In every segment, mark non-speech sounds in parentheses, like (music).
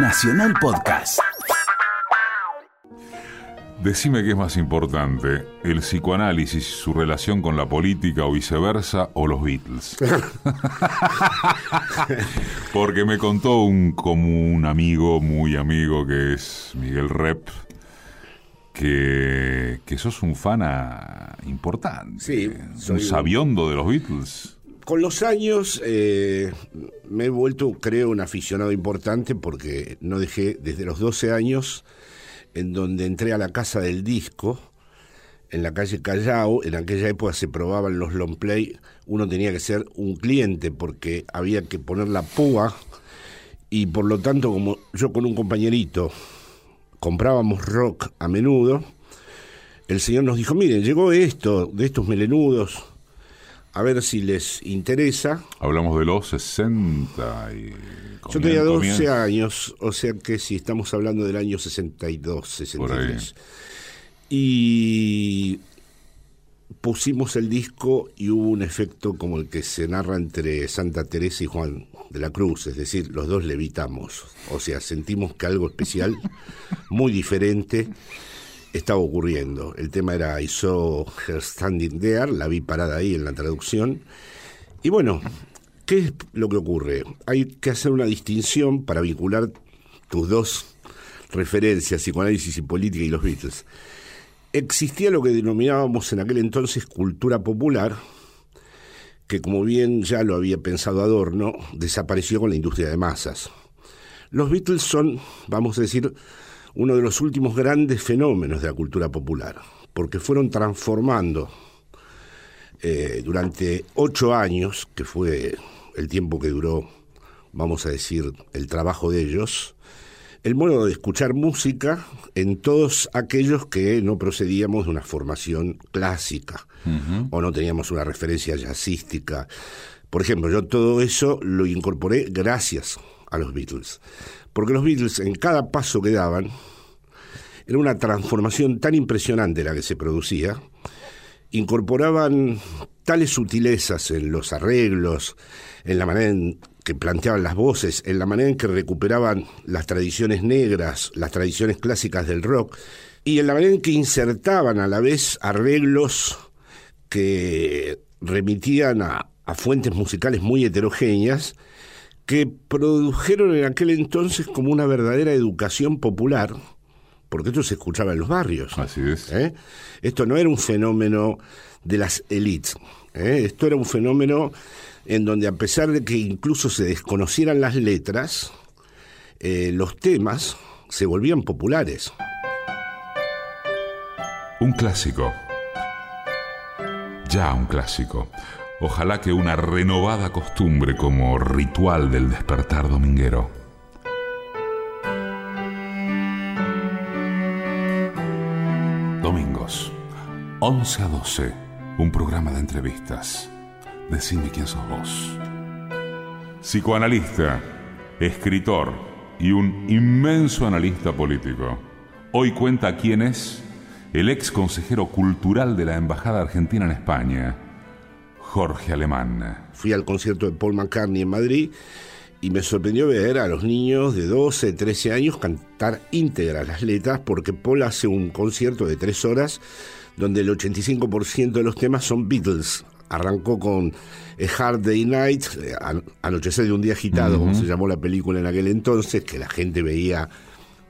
Nacional Podcast. Decime qué es más importante, el psicoanálisis, su relación con la política o viceversa, o los Beatles. (laughs) Porque me contó un, como un amigo, muy amigo, que es Miguel Rep, que, que sos un fan importante. Sí, soy un un- sabiondo de los Beatles. Con los años eh, me he vuelto, creo, un aficionado importante porque no dejé desde los 12 años en donde entré a la casa del disco, en la calle Callao, en aquella época se probaban los long play, uno tenía que ser un cliente porque había que poner la púa. Y por lo tanto como yo con un compañerito comprábamos rock a menudo, el señor nos dijo, miren, llegó esto, de estos melenudos, a ver si les interesa. Hablamos de los 60 y... Yo tenía 12 comienzo. años, o sea que si estamos hablando del año 62, Por ahí. 63. Y pusimos el disco y hubo un efecto como el que se narra entre Santa Teresa y Juan de la Cruz, es decir, los dos levitamos, o sea, sentimos que algo especial, (laughs) muy diferente, estaba ocurriendo. El tema era I saw her standing there, la vi parada ahí en la traducción. Y bueno, ¿qué es lo que ocurre? Hay que hacer una distinción para vincular tus dos referencias, psicoanálisis y política y los Beatles. Existía lo que denominábamos en aquel entonces cultura popular, que como bien ya lo había pensado Adorno, desapareció con la industria de masas. Los Beatles son, vamos a decir, uno de los últimos grandes fenómenos de la cultura popular, porque fueron transformando eh, durante ocho años, que fue el tiempo que duró, vamos a decir, el trabajo de ellos, el modo de escuchar música en todos aquellos que no procedíamos de una formación clásica o no teníamos una referencia jazzística. Por ejemplo, yo todo eso lo incorporé gracias a los Beatles, porque los Beatles en cada paso que daban era una transformación tan impresionante la que se producía, incorporaban tales sutilezas en los arreglos, en la manera en que planteaban las voces, en la manera en que recuperaban las tradiciones negras, las tradiciones clásicas del rock, y en la manera en que insertaban a la vez arreglos que remitían a, a fuentes musicales muy heterogéneas, que produjeron en aquel entonces como una verdadera educación popular, porque esto se escuchaba en los barrios. Así es. ¿eh? Esto no era un fenómeno de las élites, ¿eh? esto era un fenómeno en donde a pesar de que incluso se desconocieran las letras, eh, los temas se volvían populares. Un clásico. Ya un clásico. Ojalá que una renovada costumbre como ritual del despertar dominguero. Domingos, 11 a 12, un programa de entrevistas. Decime quién sos vos. Psicoanalista, escritor y un inmenso analista político. Hoy cuenta quién es el ex consejero cultural de la Embajada Argentina en España, Jorge Alemán. Fui al concierto de Paul McCartney en Madrid y me sorprendió ver a los niños de 12, 13 años cantar íntegras las letras porque Paul hace un concierto de tres horas donde el 85% de los temas son Beatles. Arrancó con A Hard Day Night, eh, An- Anochecer de un día agitado, como se llamó la película en aquel entonces, que la gente veía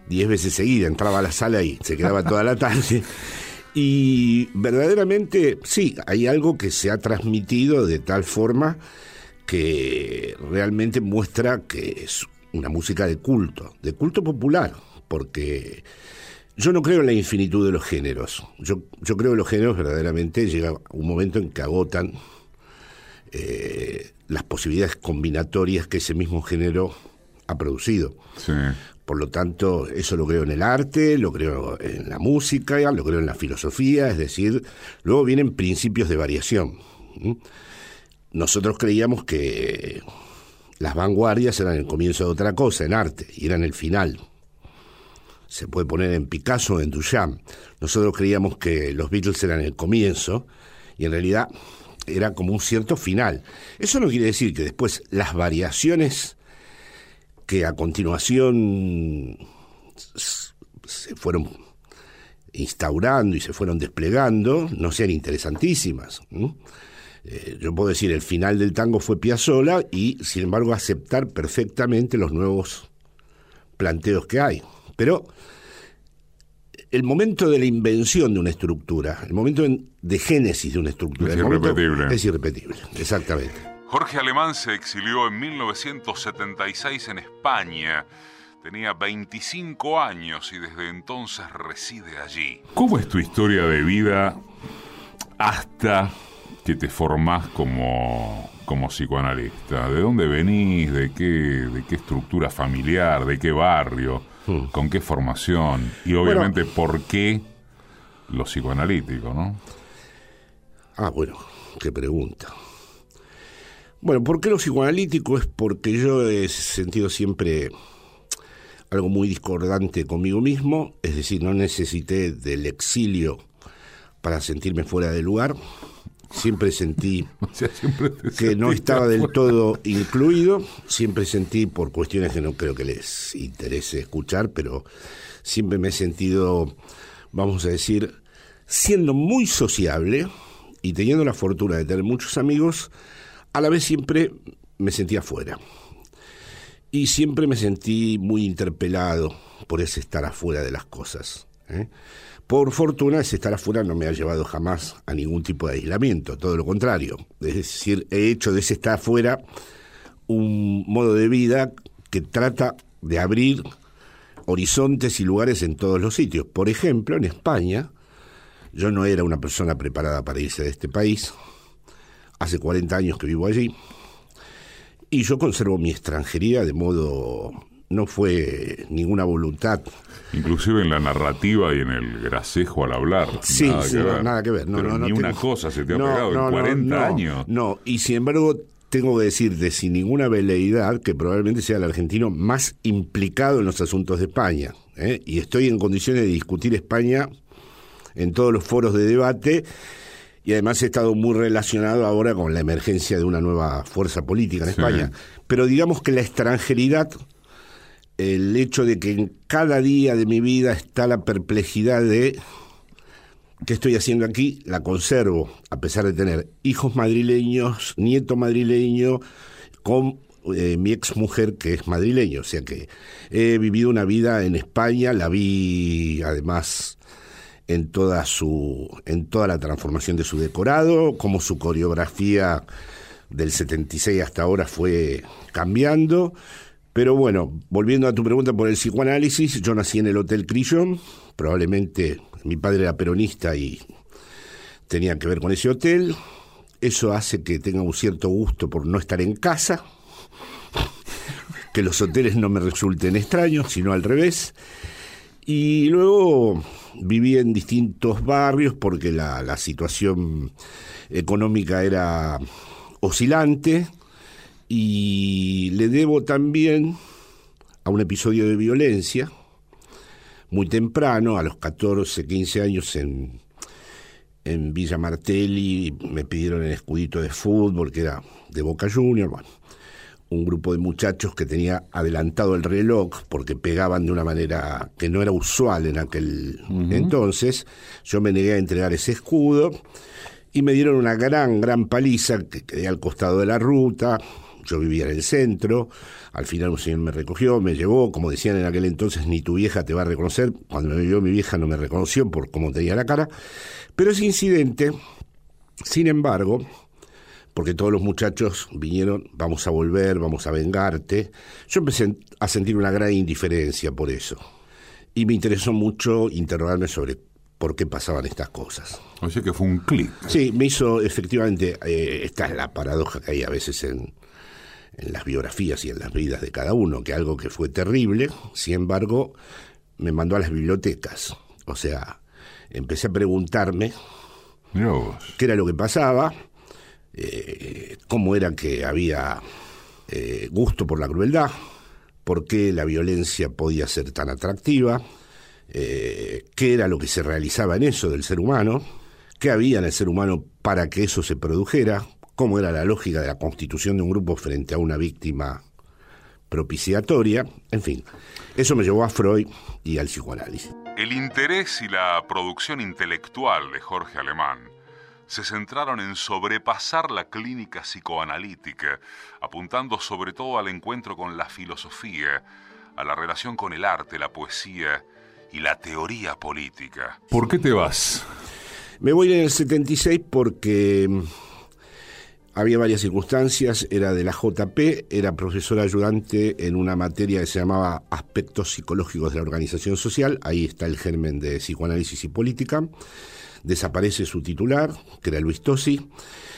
10 veces seguida, entraba a la sala y se quedaba toda la tarde. (laughs) Y verdaderamente, sí, hay algo que se ha transmitido de tal forma que realmente muestra que es una música de culto, de culto popular, porque yo no creo en la infinitud de los géneros. Yo, yo creo que los géneros verdaderamente llega un momento en que agotan eh, las posibilidades combinatorias que ese mismo género ha producido. Sí. Por lo tanto, eso lo creo en el arte, lo creo en la música, lo creo en la filosofía, es decir, luego vienen principios de variación. Nosotros creíamos que las vanguardias eran el comienzo de otra cosa, en arte, y eran el final. Se puede poner en Picasso o en Duchamp. Nosotros creíamos que los Beatles eran el comienzo, y en realidad era como un cierto final. Eso no quiere decir que después las variaciones que a continuación se fueron instaurando y se fueron desplegando, no sean interesantísimas. Eh, yo puedo decir, el final del tango fue Piazzolla y, sin embargo, aceptar perfectamente los nuevos planteos que hay. Pero el momento de la invención de una estructura, el momento de génesis de una estructura, es irrepetible. Es irrepetible, exactamente. Jorge Alemán se exilió en 1976 en España. Tenía 25 años y desde entonces reside allí. ¿Cómo es tu historia de vida hasta que te formás como, como psicoanalista? ¿De dónde venís? ¿De qué, ¿De qué estructura familiar? ¿De qué barrio? Hmm. ¿Con qué formación? Y obviamente, ¿por qué lo psicoanalítico, no? Ah, bueno, qué pregunta. Bueno, ¿por qué lo psicoanalítico? Es porque yo he sentido siempre algo muy discordante conmigo mismo, es decir, no necesité del exilio para sentirme fuera de lugar. Siempre sentí (laughs) que no estaba del todo incluido, siempre sentí por cuestiones que no creo que les interese escuchar, pero siempre me he sentido, vamos a decir, siendo muy sociable y teniendo la fortuna de tener muchos amigos, a la vez siempre me sentía fuera. Y siempre me sentí muy interpelado por ese estar afuera de las cosas. ¿eh? Por fortuna, ese estar afuera no me ha llevado jamás a ningún tipo de aislamiento, todo lo contrario. Es decir, he hecho de ese estar afuera un modo de vida que trata de abrir horizontes y lugares en todos los sitios. Por ejemplo, en España, yo no era una persona preparada para irse de este país. Hace 40 años que vivo allí y yo conservo mi extranjería de modo... No fue ninguna voluntad. Inclusive en la narrativa y en el gracejo al hablar. Sí, nada, que, ver. nada que ver. No, ni una cosa se te ha pegado en 40 años. No, y sin embargo tengo que decirte sin ninguna veleidad que probablemente sea el argentino más implicado en los asuntos de España. ¿eh? Y estoy en condiciones de discutir España en todos los foros de debate y además he estado muy relacionado ahora con la emergencia de una nueva fuerza política en España. Pero digamos que la extranjeridad, el hecho de que en cada día de mi vida está la perplejidad de qué estoy haciendo aquí, la conservo, a pesar de tener hijos madrileños, nieto madrileño, con eh, mi ex mujer que es madrileño. O sea que he vivido una vida en España, la vi además en toda su en toda la transformación de su decorado, como su coreografía del 76 hasta ahora fue cambiando. Pero bueno, volviendo a tu pregunta por el psicoanálisis, yo nací en el Hotel Crillon, probablemente mi padre era peronista y tenía que ver con ese hotel. Eso hace que tenga un cierto gusto por no estar en casa, que los hoteles no me resulten extraños, sino al revés. Y luego viví en distintos barrios porque la, la situación económica era oscilante y le debo también a un episodio de violencia muy temprano, a los 14, 15 años en, en Villa Martelli, me pidieron el escudito de fútbol, que era de Boca Junior, bueno, un grupo de muchachos que tenía adelantado el reloj porque pegaban de una manera que no era usual en aquel entonces. Yo me negué a entregar ese escudo y me dieron una gran, gran paliza que quedé al costado de la ruta. Yo vivía en el centro. Al final un señor me recogió, me llevó. Como decían en aquel entonces, ni tu vieja te va a reconocer. Cuando me vio mi vieja no me reconoció por cómo tenía la cara. Pero ese incidente, sin embargo, porque todos los muchachos vinieron, vamos a volver, vamos a vengarte. Yo empecé a sentir una gran indiferencia por eso. Y me interesó mucho interrogarme sobre por qué pasaban estas cosas. O sea que fue un clic. Sí, me hizo efectivamente, eh, esta es la paradoja que hay a veces en, en las biografías y en las vidas de cada uno, que algo que fue terrible, sin embargo, me mandó a las bibliotecas. O sea, empecé a preguntarme qué era lo que pasaba eh, cómo era que había eh, gusto por la crueldad, por qué la violencia podía ser tan atractiva, eh, qué era lo que se realizaba en eso del ser humano, qué había en el ser humano para que eso se produjera, cómo era la lógica de la constitución de un grupo frente a una víctima propiciatoria, en fin. Eso me llevó a Freud y al psicoanálisis. El interés y la producción intelectual de Jorge Alemán se centraron en sobrepasar la clínica psicoanalítica, apuntando sobre todo al encuentro con la filosofía, a la relación con el arte, la poesía y la teoría política. ¿Por qué te vas? Me voy en el 76 porque mm, había varias circunstancias, era de la JP, era profesor ayudante en una materia que se llamaba Aspectos Psicológicos de la Organización Social, ahí está el germen de psicoanálisis y política, desaparece su titular, que era Luis Tosi,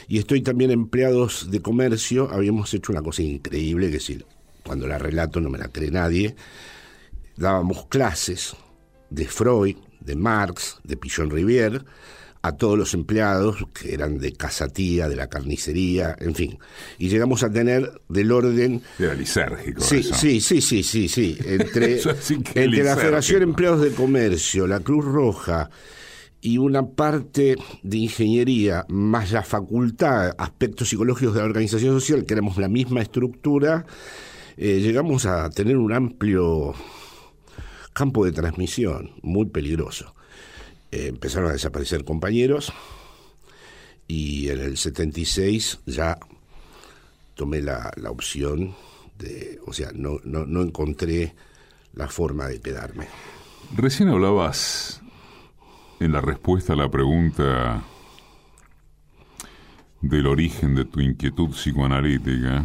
y estoy también empleados de comercio, habíamos hecho una cosa increíble, que decir, cuando la relato no me la cree nadie, dábamos clases de Freud, de Marx, de Pichon Rivière, a todos los empleados que eran de casatía, de la carnicería, en fin. Y llegamos a tener del orden... Era lisérgico. Sí, sí, sí, sí, sí, sí. (laughs) Entre, entre la Federación de Empleados de Comercio, la Cruz Roja y una parte de ingeniería, más la facultad, aspectos psicológicos de la organización social, que éramos la misma estructura, eh, llegamos a tener un amplio campo de transmisión, muy peligroso. Eh, empezaron a desaparecer compañeros y en el 76 ya tomé la, la opción de, o sea, no, no, no encontré la forma de quedarme. Recién hablabas en la respuesta a la pregunta del origen de tu inquietud psicoanalítica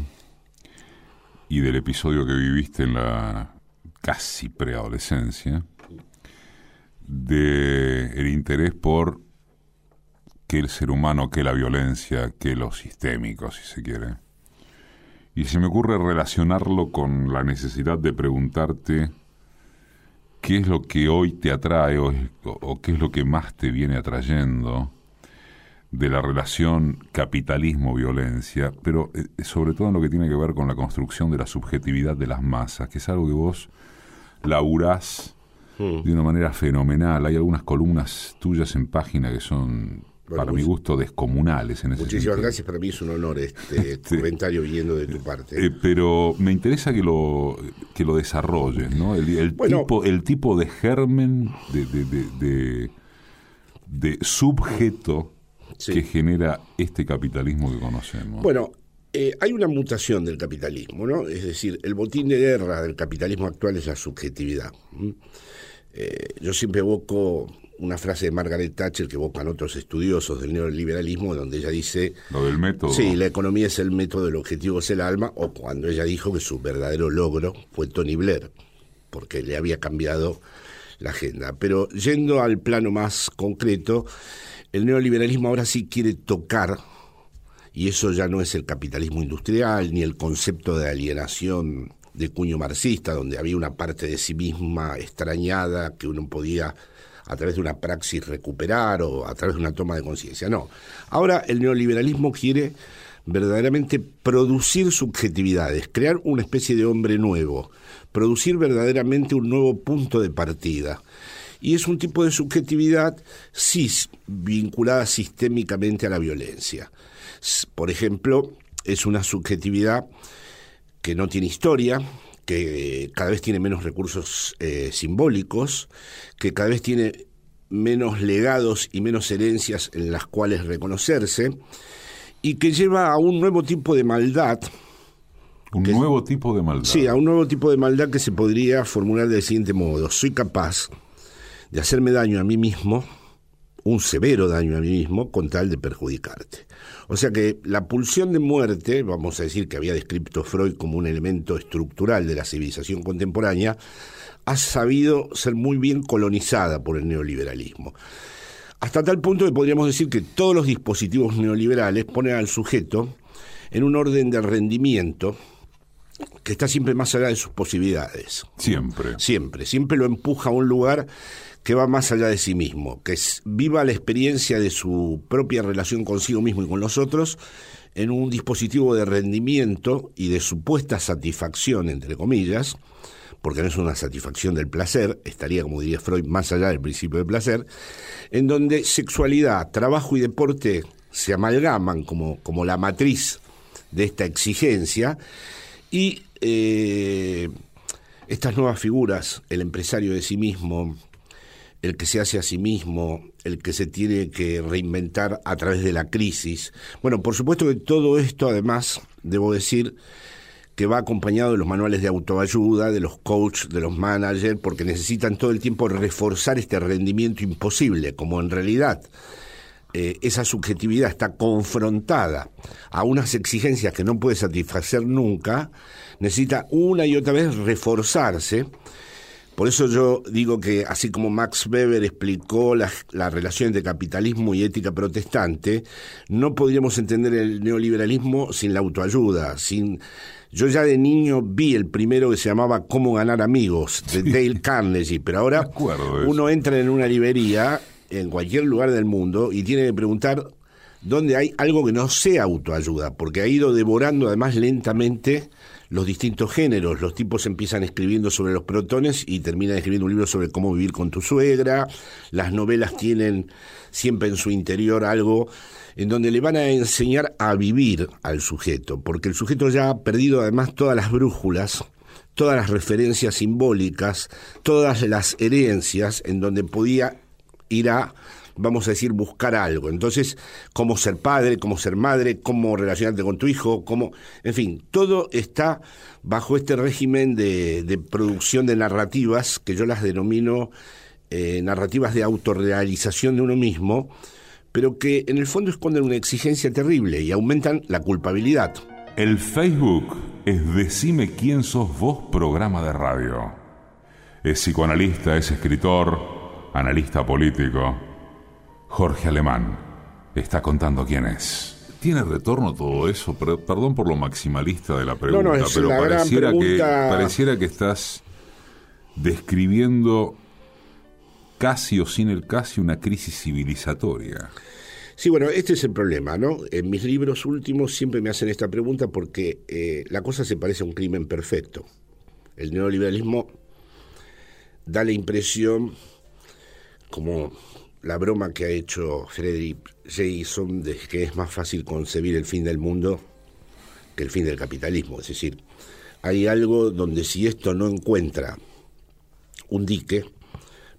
y del episodio que viviste en la casi preadolescencia, de el interés por que el ser humano, que la violencia, que lo sistémico, si se quiere. Y se me ocurre relacionarlo con la necesidad de preguntarte qué es lo que hoy te atrae o, o qué es lo que más te viene atrayendo de la relación capitalismo-violencia, pero eh, sobre todo en lo que tiene que ver con la construcción de la subjetividad de las masas, que es algo que vos laburás hmm. de una manera fenomenal. Hay algunas columnas tuyas en página que son, para mi gusto, descomunales en ese Muchísimas gracias, para mí es un honor este, (laughs) este comentario viniendo de tu parte. Eh, pero me interesa que lo, que lo desarrolles, ¿no? El, tipo, el tipo de germen, de, de, de subjeto que genera este capitalismo que conocemos. Bueno, eh, hay una mutación del capitalismo, ¿no? Es decir, el botín de guerra del capitalismo actual es la subjetividad. Eh, yo siempre evoco una frase de Margaret Thatcher que evocan otros estudiosos del neoliberalismo, donde ella dice... Lo del método. Sí, la economía es el método, el objetivo es el alma, o cuando ella dijo que su verdadero logro fue Tony Blair, porque le había cambiado la agenda. Pero yendo al plano más concreto, el neoliberalismo ahora sí quiere tocar, y eso ya no es el capitalismo industrial ni el concepto de alienación de cuño marxista, donde había una parte de sí misma extrañada que uno podía a través de una praxis recuperar o a través de una toma de conciencia. No, ahora el neoliberalismo quiere verdaderamente producir subjetividades, crear una especie de hombre nuevo, producir verdaderamente un nuevo punto de partida y es un tipo de subjetividad cis, vinculada sistémicamente a la violencia. Por ejemplo, es una subjetividad que no tiene historia, que cada vez tiene menos recursos eh, simbólicos, que cada vez tiene menos legados y menos herencias en las cuales reconocerse, y que lleva a un nuevo tipo de maldad. Un nuevo tipo de maldad. Sí, a un nuevo tipo de maldad que se podría formular del siguiente modo. Soy capaz de hacerme daño a mí mismo, un severo daño a mí mismo, con tal de perjudicarte. O sea que la pulsión de muerte, vamos a decir que había descrito Freud como un elemento estructural de la civilización contemporánea, ha sabido ser muy bien colonizada por el neoliberalismo. Hasta tal punto que podríamos decir que todos los dispositivos neoliberales ponen al sujeto en un orden de rendimiento que está siempre más allá de sus posibilidades. Siempre. Siempre. Siempre lo empuja a un lugar que va más allá de sí mismo, que viva la experiencia de su propia relación consigo mismo y con los otros en un dispositivo de rendimiento y de supuesta satisfacción, entre comillas, porque no es una satisfacción del placer, estaría, como diría Freud, más allá del principio del placer, en donde sexualidad, trabajo y deporte se amalgaman como, como la matriz de esta exigencia, y eh, estas nuevas figuras, el empresario de sí mismo, el que se hace a sí mismo, el que se tiene que reinventar a través de la crisis. Bueno, por supuesto que todo esto, además, debo decir que va acompañado de los manuales de autoayuda, de los coaches, de los managers, porque necesitan todo el tiempo reforzar este rendimiento imposible, como en realidad eh, esa subjetividad está confrontada a unas exigencias que no puede satisfacer nunca, necesita una y otra vez reforzarse por eso yo digo que así como Max Weber explicó la, relación entre capitalismo y ética protestante, no podríamos entender el neoliberalismo sin la autoayuda, sin yo ya de niño vi el primero que se llamaba Cómo ganar amigos, de Dale Carnegie, pero ahora uno entra en una librería en cualquier lugar del mundo y tiene que preguntar dónde hay algo que no sea autoayuda, porque ha ido devorando además lentamente los distintos géneros. Los tipos empiezan escribiendo sobre los protones y terminan escribiendo un libro sobre cómo vivir con tu suegra. Las novelas tienen siempre en su interior algo en donde le van a enseñar a vivir al sujeto, porque el sujeto ya ha perdido además todas las brújulas, todas las referencias simbólicas, todas las herencias en donde podía ir a vamos a decir, buscar algo. Entonces, cómo ser padre, cómo ser madre, cómo relacionarte con tu hijo, cómo, en fin, todo está bajo este régimen de, producción de narrativas que yo las denomino eh, narrativas de autorrealización de uno mismo, pero que en el fondo esconden una exigencia terrible y aumentan la culpabilidad. El Facebook es Decime quién sos vos programa de radio. Es psicoanalista, es escritor, analista político Jorge Alemán está contando quién es. ¿Tiene retorno todo eso? Perdón por lo maximalista de la pregunta, pero pareciera, que, pareciera que estás describiendo casi o sin el casi una crisis civilizatoria. Sí, bueno, este es el problema, ¿no? En mis libros últimos siempre me hacen esta pregunta porque eh, la cosa se parece a un crimen perfecto. El neoliberalismo da la impresión, como la broma que ha hecho Frederick Jason de que es más fácil concebir el fin del mundo que el fin del capitalismo. Es decir, hay algo donde si esto no encuentra un dique,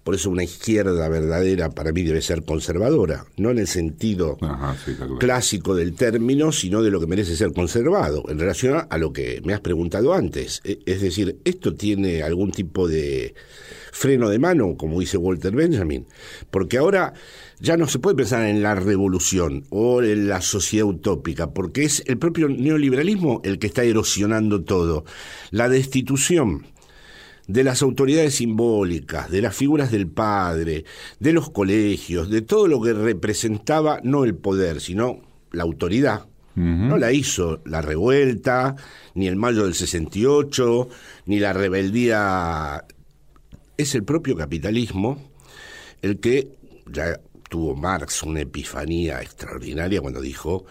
por eso una izquierda verdadera para mí debe ser conservadora, no en el sentido clásico del término, sino de lo que merece ser conservado, en relación a lo que me has preguntado antes. E, es decir, esto tiene algún tipo de freno de mano, como dice Walter Benjamin, porque ahora ya no se puede pensar en la revolución o en la sociedad utópica, porque es el propio neoliberalismo el que está erosionando todo. La destitución de las autoridades simbólicas, de las figuras del padre, de los colegios, de todo lo que representaba no el poder, sino la autoridad. No la hizo la revuelta, ni el mayo del 68, ni la rebeldía. Es el propio capitalismo el que ya tuvo Marx una epifanía extraordinaria cuando dijo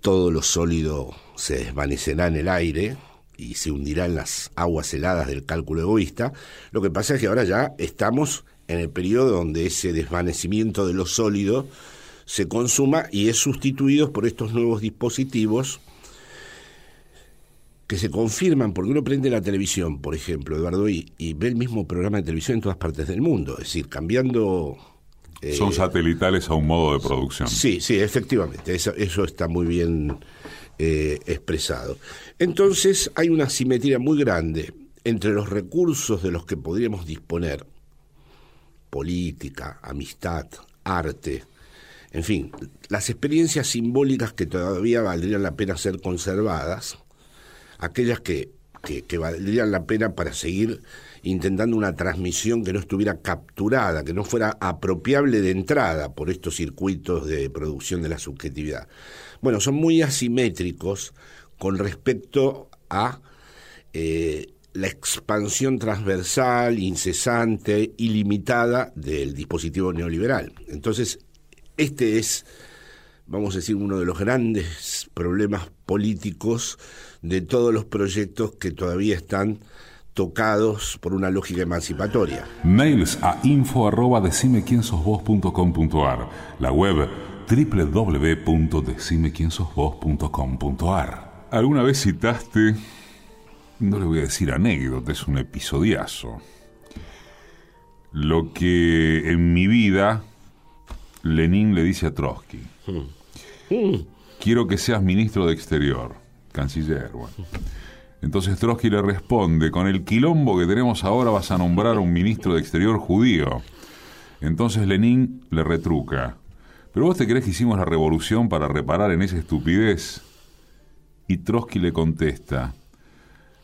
todo lo sólido se desvanecerá en el aire, y se hundirá en las aguas heladas del cálculo egoísta. Lo que pasa es que ahora ya estamos en el periodo donde ese desvanecimiento de lo sólido se consuma y es sustituido por estos nuevos dispositivos que se confirman, porque uno prende la televisión, por ejemplo, Eduardo, y, ve el mismo programa de televisión en todas partes del mundo, es decir, cambiando... Eh, Son satelitales a un modo de producción. Sí, sí, efectivamente, eso, eso está muy bien eh, expresado. Entonces hay una simetría muy grande entre los recursos de los que podríamos disponer, política, amistad, arte, en fin, las experiencias simbólicas que todavía valdrían la pena ser conservadas, aquellas que, que, valdrían la pena para seguir intentando una transmisión que no estuviera capturada, que no fuera apropiable de entrada por estos circuitos de producción de la subjetividad. Bueno, son muy asimétricos con respecto a eh, la expansión transversal, incesante, ilimitada del dispositivo neoliberal. Entonces, este es, vamos a decir, uno de los grandes problemas políticos de todos los proyectos que todavía están tocados por una lógica emancipatoria. Mails a info arroba La web www.decimequiensosvos.com.ar. ¿Alguna vez citaste no le voy a decir anécdota, es un episodiazo. Lo que en mi vida Lenin le dice a Trotsky. Quiero que seas ministro de Exterior, canciller. Bueno. Entonces Trotsky le responde, con el quilombo que tenemos ahora vas a nombrar a un ministro de Exterior judío. Entonces Lenin le retruca, ¿pero vos te crees que hicimos la revolución para reparar en esa estupidez? Y Trotsky le contesta,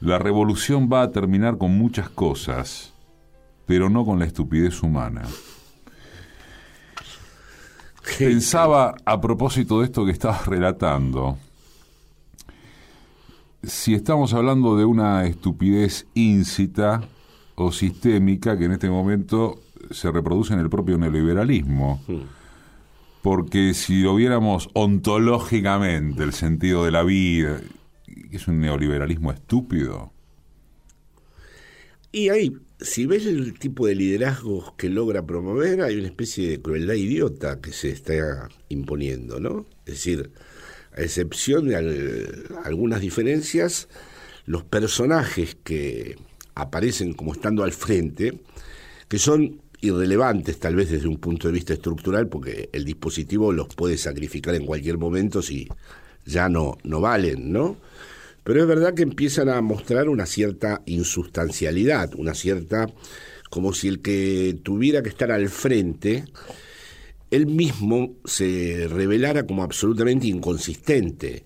la revolución va a terminar con muchas cosas, pero no con la estupidez humana. Pensaba a propósito de esto que estabas relatando, si estamos hablando de una estupidez íncita o sistémica que en este momento se reproduce en el propio neoliberalismo. Hmm. Porque si lo viéramos ontológicamente, el sentido de la vida, es un neoliberalismo estúpido. Y ahí, si ves el tipo de liderazgos que logra promover, hay una especie de crueldad idiota que se está imponiendo, ¿no? Es decir, a excepción de algunas diferencias, los personajes que aparecen como estando al frente, que son irrelevantes tal vez desde un punto de vista estructural, porque el dispositivo los puede sacrificar en cualquier momento si ya no, no valen, ¿no? Pero es verdad que empiezan a mostrar una cierta insustancialidad, una cierta, como si el que tuviera que estar al frente él mismo se revelara como absolutamente inconsistente,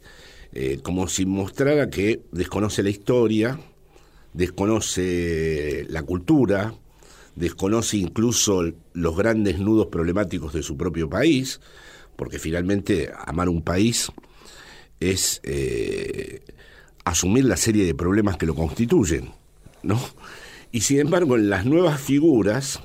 eh, como si mostrara que desconoce la historia, desconoce la cultura, desconoce incluso los grandes nudos problemáticos de su propio país, porque finalmente amar un país es eh, asumir la serie de problemas que lo constituyen, ¿no? Y sin embargo, en las nuevas figuras,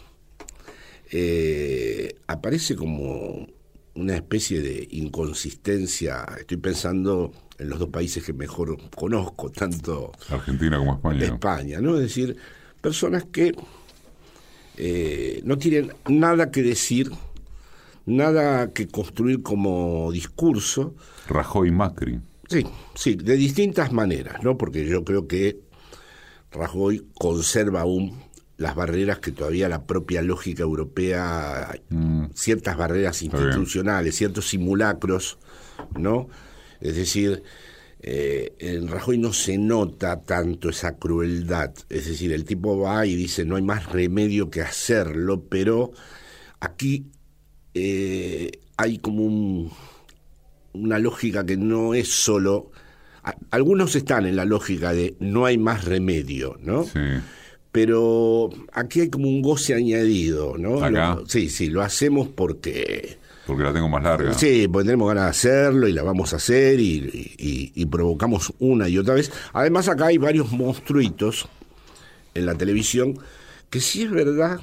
eh, aparece como una especie de inconsistencia. Estoy pensando en los dos países que mejor conozco, tanto Argentina como España. España, ¿no? Es decir, personas que eh, no tienen nada que decir, nada que construir como discurso. Rajoy Macri. Sí, sí, de distintas maneras, ¿no? Porque yo creo que Rajoy conserva aún las barreras que todavía la propia lógica europea, mm. ciertas barreras institucionales, ciertos simulacros, ¿no? Es decir, eh, en Rajoy no se nota tanto esa crueldad, es decir, el tipo va y dice no hay más remedio que hacerlo, pero aquí eh, hay como una lógica que no es solo... algunos están en la lógica de no hay más remedio, ¿no? Sí pero aquí hay como un goce añadido, ¿no? sí, sí, lo hacemos porque... Porque la tengo más larga. Sí, porque tenemos ganas de hacerlo y la vamos a hacer y, provocamos una y otra vez. Además acá hay varios monstruitos en la televisión que sí es verdad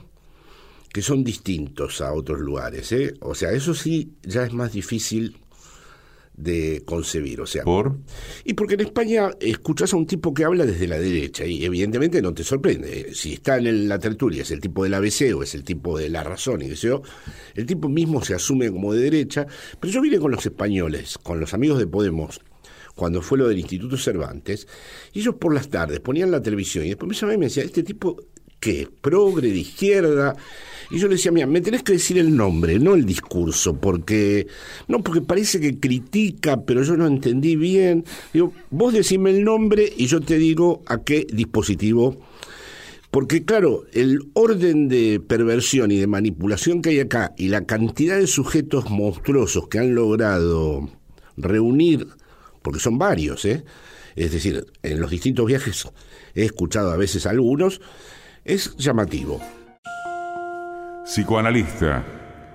que son distintos a otros lugares. ¿eh? O sea, eso sí ya es más difícil de concebir. O sea, ¿Por? Y porque en España escuchas a un tipo que habla desde la derecha y evidentemente no te sorprende. Si está en la tertulia, es el tipo del ABC o es el tipo de la razón y yo, el tipo mismo se asume como de derecha. Pero yo vine con los españoles, con los amigos de Podemos, cuando fue lo del Instituto Cervantes, y ellos por las tardes ponían la televisión y después me llamaban y me decía, este tipo, ¿qué? Progre, de izquierda y yo le decía, mira, me tenés que decir el nombre, no el discurso, porque no, porque parece que critica, pero yo no entendí bien. Digo, vos decime el nombre y yo te digo a qué dispositivo. Porque claro, el orden de perversión y de manipulación que hay acá y la cantidad de sujetos monstruosos que han logrado reunir, porque son varios, ¿eh? es decir, en los distintos viajes he escuchado a veces algunos, es llamativo. Psicoanalista,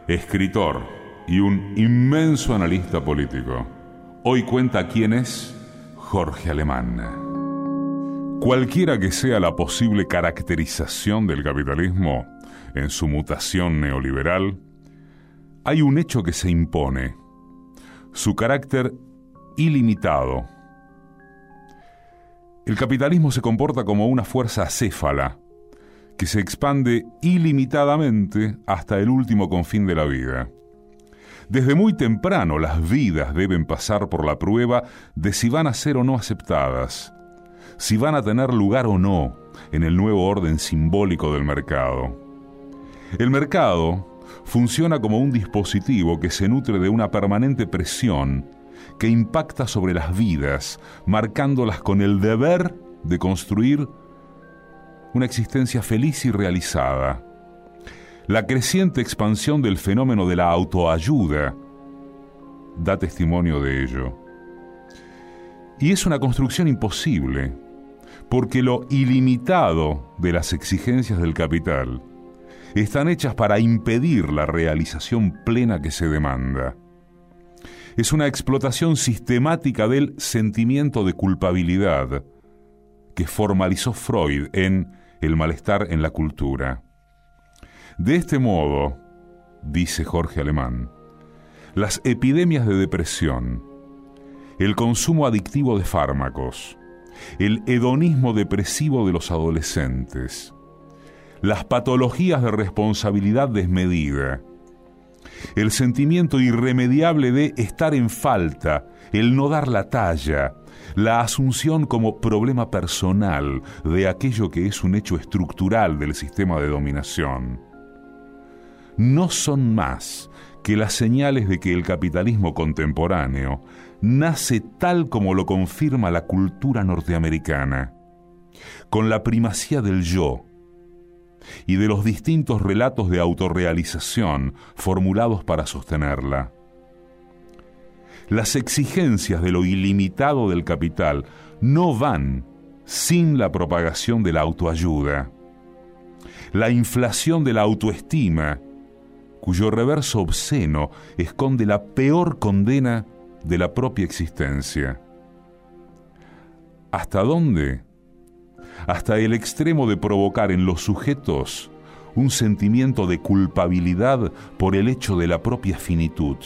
escritor y un inmenso analista político. Hoy cuenta quién es Jorge Alemán. Cualquiera que sea la posible caracterización del capitalismo en su mutación neoliberal, hay un hecho que se impone, su carácter ilimitado. El capitalismo se comporta como una fuerza acéfala, que se expande ilimitadamente hasta el último confín de la vida. Desde muy temprano las vidas deben pasar por la prueba de si van a ser o no aceptadas, si van a tener lugar o no en el nuevo orden simbólico del mercado. El mercado funciona como un dispositivo que se nutre de una permanente presión que impacta sobre las vidas, marcándolas con el deber de construir una existencia feliz y realizada. La creciente expansión del fenómeno de la autoayuda da testimonio de ello. Y es una construcción imposible, porque lo ilimitado de las exigencias del capital están hechas para impedir la realización plena que se demanda. Es una explotación sistemática del sentimiento de culpabilidad que formalizó Freud en El malestar en la cultura. De este modo, dice Jorge Alemán, las epidemias de depresión, el consumo adictivo de fármacos, el hedonismo depresivo de los adolescentes, las patologías de responsabilidad desmedida, el sentimiento irremediable de estar en falta, el no dar la talla, la asunción como problema personal de aquello que es un hecho estructural del sistema de dominación, no son más que las señales de que el capitalismo contemporáneo nace tal como lo confirma la cultura norteamericana, con la primacía del yo, y de los distintos relatos de autorrealización formulados para sostenerla. Las exigencias de lo ilimitado del capital no van sin la propagación de la autoayuda. La inflación de la autoestima, cuyo reverso obsceno esconde la peor condena de la propia existencia. ¿Hasta dónde? hasta el extremo de provocar en los sujetos un sentimiento de culpabilidad por el hecho de la propia finitud.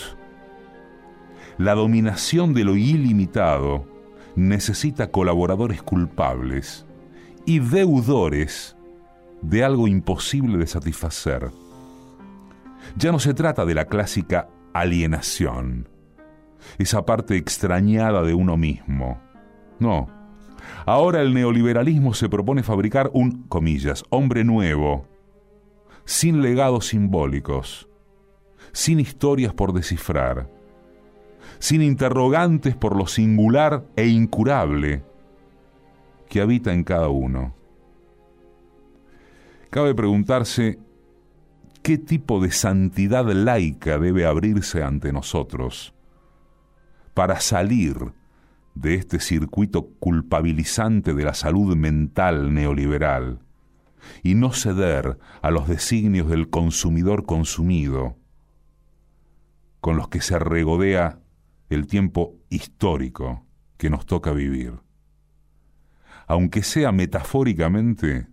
La dominación de lo ilimitado necesita colaboradores culpables y deudores de algo imposible de satisfacer. Ya no se trata de la clásica alienación, esa parte extrañada de uno mismo. No, Ahora el neoliberalismo se propone fabricar un, comillas, hombre nuevo, sin legados simbólicos, sin historias por descifrar, sin interrogantes por lo singular e incurable que habita en cada uno. Cabe preguntarse qué tipo de santidad laica debe abrirse ante nosotros para salir de este circuito culpabilizante de la salud mental neoliberal y no ceder a los designios del consumidor consumido con los que se regodea el tiempo histórico que nos toca vivir. Aunque sea metafóricamente,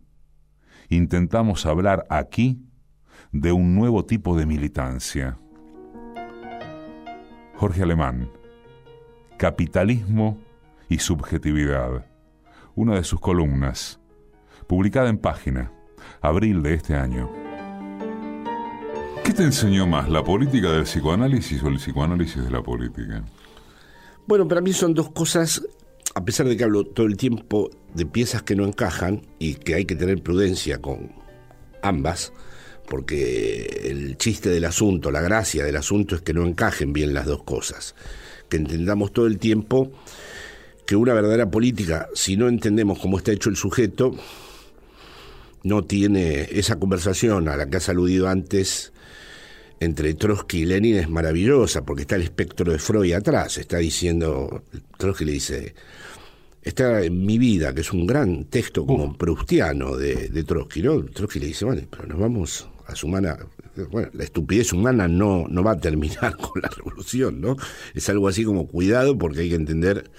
intentamos hablar aquí de un nuevo tipo de militancia. Jorge Alemán Capitalismo y Subjetividad, una de sus columnas, publicada en página, abril de este año. ¿Qué te enseñó más, la política del psicoanálisis o el psicoanálisis de la política? Bueno, para mí son dos cosas, a pesar de que hablo todo el tiempo de piezas que no encajan y que hay que tener prudencia con ambas, porque el chiste del asunto, la gracia del asunto es que no encajen bien las dos cosas que entendamos todo el tiempo que una verdadera política, si no entendemos cómo está hecho el sujeto, no tiene esa conversación a la que has aludido antes entre Trotsky y Lenin es maravillosa, porque está el espectro de Freud atrás, está diciendo, Trotsky le dice, está en mi vida, que es un gran texto como uh. proustiano de, de Trotsky, ¿no? Trotsky le dice, vale, pero nos vamos a su bueno, la estupidez humana no, no va a terminar (laughs) con la revolución, ¿no? Es algo así como cuidado porque hay que entender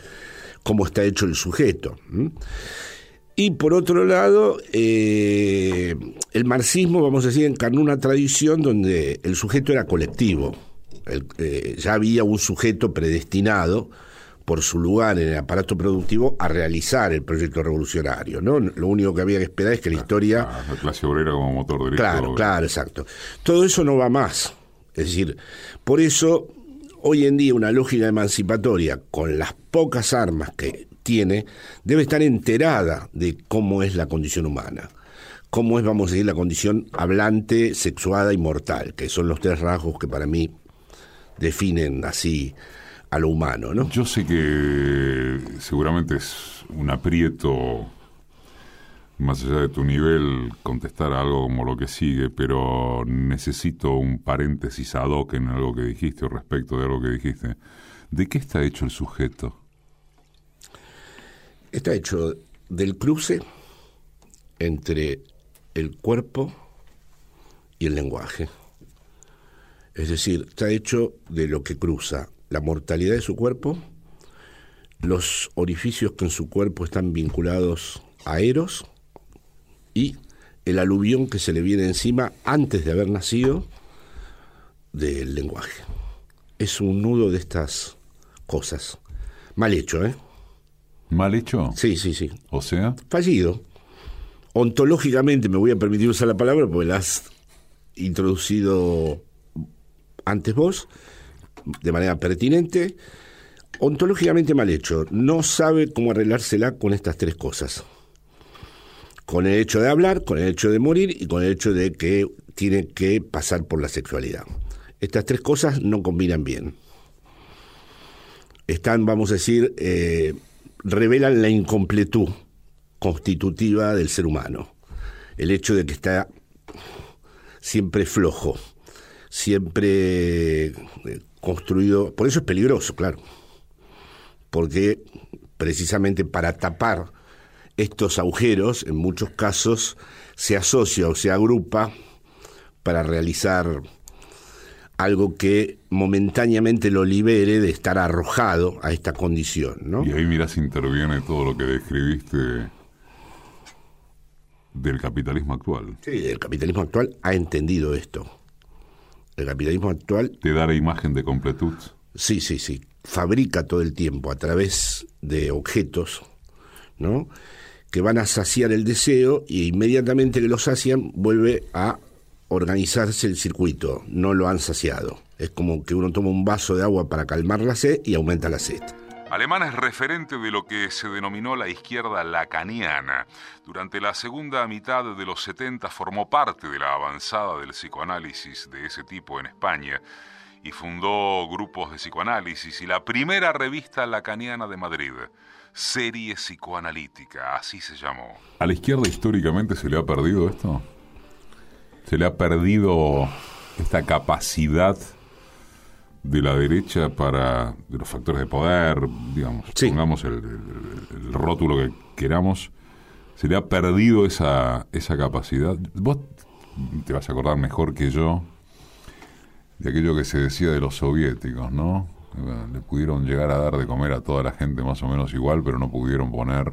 cómo está hecho el sujeto. Y por otro lado, eh, el marxismo, vamos a decir, encarnó una tradición donde el sujeto era colectivo. Eh, ya había un sujeto predestinado por su lugar en el aparato productivo a realizar el proyecto revolucionario, ¿no? Lo único que había que esperar es que la historia... La clase obrera como motor directo. Claro, claro, exacto. Todo eso no va más. Es decir, por eso hoy en día una lógica emancipatoria con las pocas armas que tiene, debe estar enterada de cómo es la condición humana. Cómo es, vamos a decir, la condición hablante, sexuada y mortal, que son los tres rasgos que para mí definen así a lo humano, ¿no? Yo sé que seguramente es un aprieto más allá de tu nivel, contestar algo como lo que sigue, pero necesito un paréntesis ad hoc en algo que dijiste o respecto de algo que dijiste. ¿De qué está hecho el sujeto? Está hecho del cruce entre el cuerpo y el lenguaje. Es decir, está hecho de lo que cruza la mortalidad de su cuerpo, los orificios que en su cuerpo están vinculados a Eros y el aluvión que se le viene encima antes de haber nacido del lenguaje. Es un nudo de estas cosas. Mal hecho, ¿eh? ¿Mal hecho? Sí, sí, sí. O sea. Fallido. Ontológicamente me voy a permitir usar la palabra porque la has introducido antes vos de manera pertinente. Ontológicamente mal hecho. No sabe cómo arreglársela con estas tres cosas. Con el hecho de hablar, con el hecho de morir y con el hecho de que tiene que pasar por la sexualidad. Estas tres cosas no combinan bien. Están, vamos a decir, eh, revelan la incompletud constitutiva del ser humano. El hecho de que está siempre flojo, siempre eh, construido. Por eso es peligroso, claro. Porque precisamente para tapar estos agujeros, en muchos casos, se asocia o se agrupa para realizar algo que momentáneamente lo libere de estar arrojado a esta condición. ¿no? Y ahí mirás, interviene todo lo que describiste del capitalismo actual. Sí, el capitalismo actual ha entendido esto. El capitalismo actual... ¿Te da la imagen de completud? Sí, sí, sí. Fabrica todo el tiempo a través de objetos, ¿no? Que van a saciar el deseo y inmediatamente que lo sacian vuelve a organizarse el circuito, no lo han saciado. Es como que uno toma un vaso de agua para calmar la sed y aumenta la sed. Alemán es referente de lo que se denominó la izquierda lacaniana. Durante la segunda mitad de los 70 formó parte de la avanzada del psicoanálisis de ese tipo en España y fundó grupos de psicoanálisis y la primera revista lacaniana de Madrid, Serie Psicoanalítica, así se llamó. ¿A la izquierda históricamente se le ha perdido esto? Se le ha perdido esta capacidad de la derecha para de los factores de poder, digamos, pongamos el, rótulo que queramos, se le ha perdido esa, esa capacidad. Vos te vas a acordar mejor que yo de aquello que se decía de los soviéticos, ¿no? Le pudieron llegar a dar de comer a toda la gente más o menos igual, pero no pudieron poner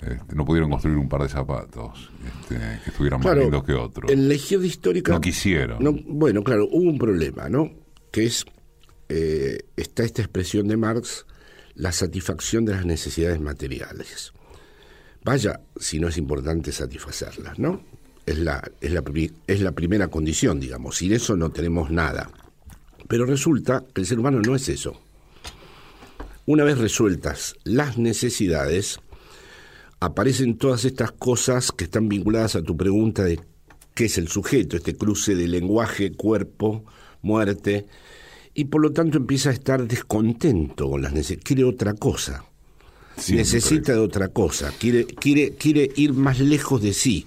este, no pudieron construir un par de zapatos este, que estuvieran más lindos que otros. En la izquierda histórica. No quisieron. bueno, claro, hubo un problema, ¿no? Que es. Eh, está esta expresión de Marx, la satisfacción de las necesidades materiales. Vaya, si no es importante satisfacerlas, ¿no? Es la, es la, es la primera condición, digamos. Sin eso no tenemos nada. Pero resulta que el ser humano no es eso. Una vez resueltas las necesidades, aparecen todas estas cosas que están vinculadas a tu pregunta de qué es el sujeto, este cruce de lenguaje, cuerpo, muerte, y por lo tanto empieza a estar descontento con las necesidades, quiere otra cosa, necesita de otra cosa, quiere, quiere, quiere ir más lejos de sí.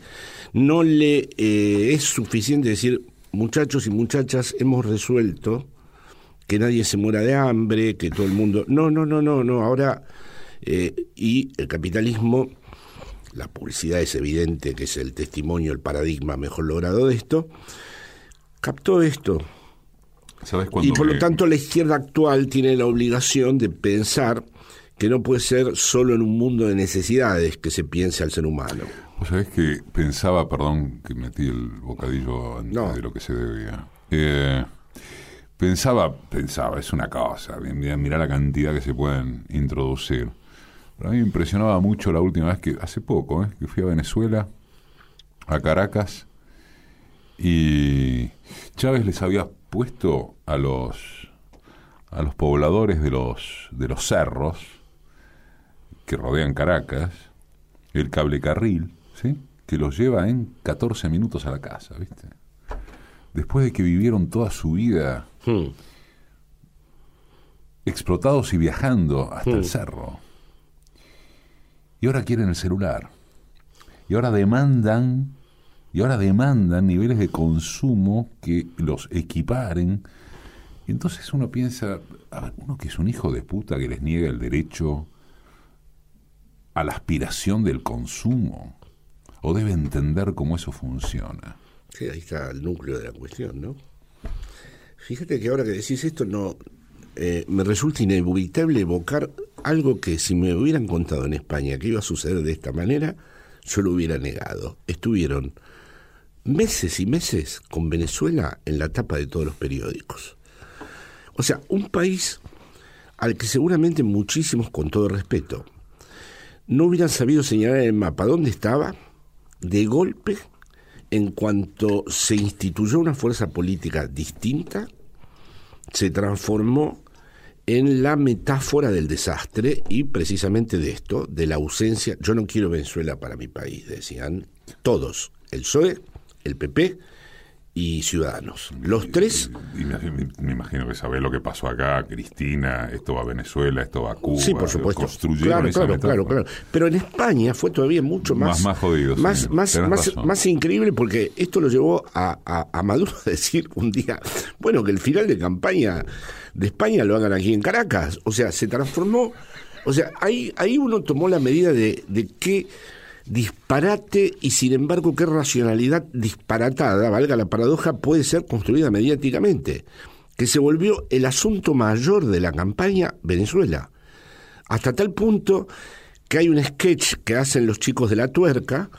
No le eh, es suficiente decir, muchachos y muchachas, hemos resuelto que nadie se muera de hambre, que todo el mundo... No, no, no, no, no, ahora... Eh, y el capitalismo la publicidad es evidente que es el testimonio, el paradigma mejor logrado de esto, captó esto. y por lo tanto la izquierda actual tiene la obligación de pensar que no puede ser solo en un mundo de necesidades que se piense al ser humano. Vos sabés que pensaba, perdón que metí el bocadillo antes de lo que se debía. Eh, pensaba, pensaba, es una cosa, mira la cantidad que se pueden introducir a mí me impresionaba mucho la última vez que, hace poco, ¿eh? que fui a Venezuela, a Caracas, y Chávez les había puesto a los a los pobladores de los de los cerros que rodean Caracas, el cable carril, ¿sí? que los lleva en 14 minutos a la casa, ¿viste? Después de que vivieron toda su vida Hmm. explotados y viajando hasta Hmm. el cerro. Y ahora quieren el celular. Y ahora demandan, y ahora demandan niveles de consumo que los equiparen. Y entonces uno piensa, a uno que es un hijo de puta que les niega el derecho a la aspiración del consumo, o debe entender cómo eso funciona. Sí, ahí está el núcleo de la cuestión, ¿no? Fíjate que ahora que decís esto, no eh, me resulta inevitable evocar algo que si me hubieran contado en España que iba a suceder de esta manera, yo lo hubiera negado. Estuvieron meses y meses con Venezuela en la tapa de todos los periódicos. O sea, un país al que seguramente muchísimos, con todo respeto, no hubieran sabido señalar en el mapa dónde estaba, de golpe, en cuanto se instituyó una fuerza política distinta, se transformó en la metáfora del desastre y precisamente de esto, de la ausencia, yo no quiero Venezuela para mi país, decían todos, el PSOE, el PP y Ciudadanos. Los tres Y me, me- me imagino que sabés lo que pasó acá, Cristina, esto va a Venezuela, esto va a Cuba. Sí, por supuesto. Construyeron Claro, esa claro, metáfora. claro, claro. Pero en España fue todavía mucho más... Más- más jodido, Más, más, más increíble porque esto lo llevó a, a- a Maduro (laughs) a decir un día, bueno, que el final de campaña de España lo hagan aquí en Caracas. O sea, se transformó... O sea, ahí, ahí uno tomó la medida de, de qué disparate y sin embargo qué racionalidad disparatada, valga la paradoja, puede ser construida mediáticamente, que se volvió el asunto mayor de la campaña Venezuela hasta tal punto que hay un sketch que hacen los chicos de la tuerca